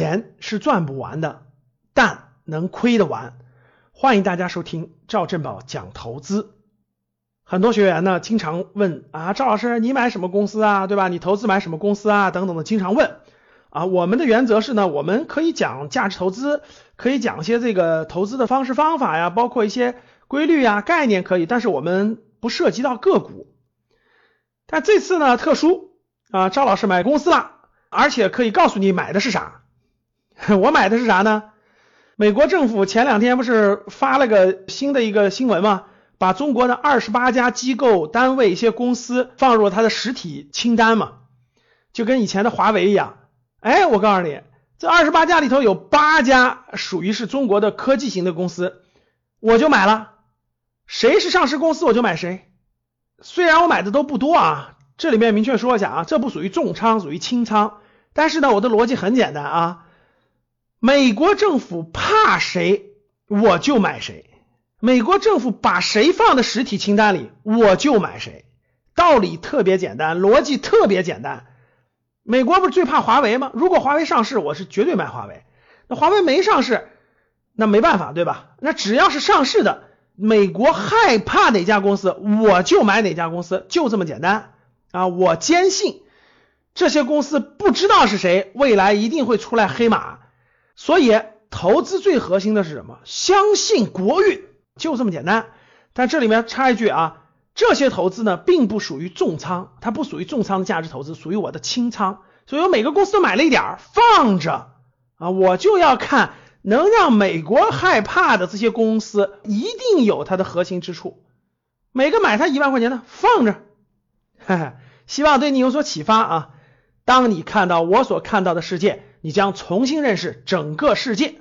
钱是赚不完的，但能亏得完。欢迎大家收听赵振宝讲投资。很多学员呢经常问啊，赵老师你买什么公司啊，对吧？你投资买什么公司啊？等等的，经常问啊。我们的原则是呢，我们可以讲价值投资，可以讲一些这个投资的方式方法呀，包括一些规律呀、概念可以，但是我们不涉及到个股。但这次呢特殊啊，赵老师买公司了，而且可以告诉你买的是啥。我买的是啥呢？美国政府前两天不是发了个新的一个新闻吗？把中国的二十八家机构单位一些公司放入了它的实体清单嘛，就跟以前的华为一样。哎，我告诉你，这二十八家里头有八家属于是中国的科技型的公司，我就买了。谁是上市公司我就买谁。虽然我买的都不多啊，这里面明确说一下啊，这不属于重仓，属于轻仓。但是呢，我的逻辑很简单啊。美国政府怕谁，我就买谁。美国政府把谁放在实体清单里，我就买谁。道理特别简单，逻辑特别简单。美国不是最怕华为吗？如果华为上市，我是绝对买华为。那华为没上市，那没办法，对吧？那只要是上市的，美国害怕哪家公司，我就买哪家公司，就这么简单啊！我坚信这些公司不知道是谁，未来一定会出来黑马。所以，投资最核心的是什么？相信国运，就这么简单。但这里面插一句啊，这些投资呢，并不属于重仓，它不属于重仓的价值投资，属于我的轻仓。所以我每个公司都买了一点儿，放着啊，我就要看能让美国害怕的这些公司，一定有它的核心之处。每个买它一万块钱的，放着，哈哈，希望对你有所启发啊。当你看到我所看到的世界。你将重新认识整个世界。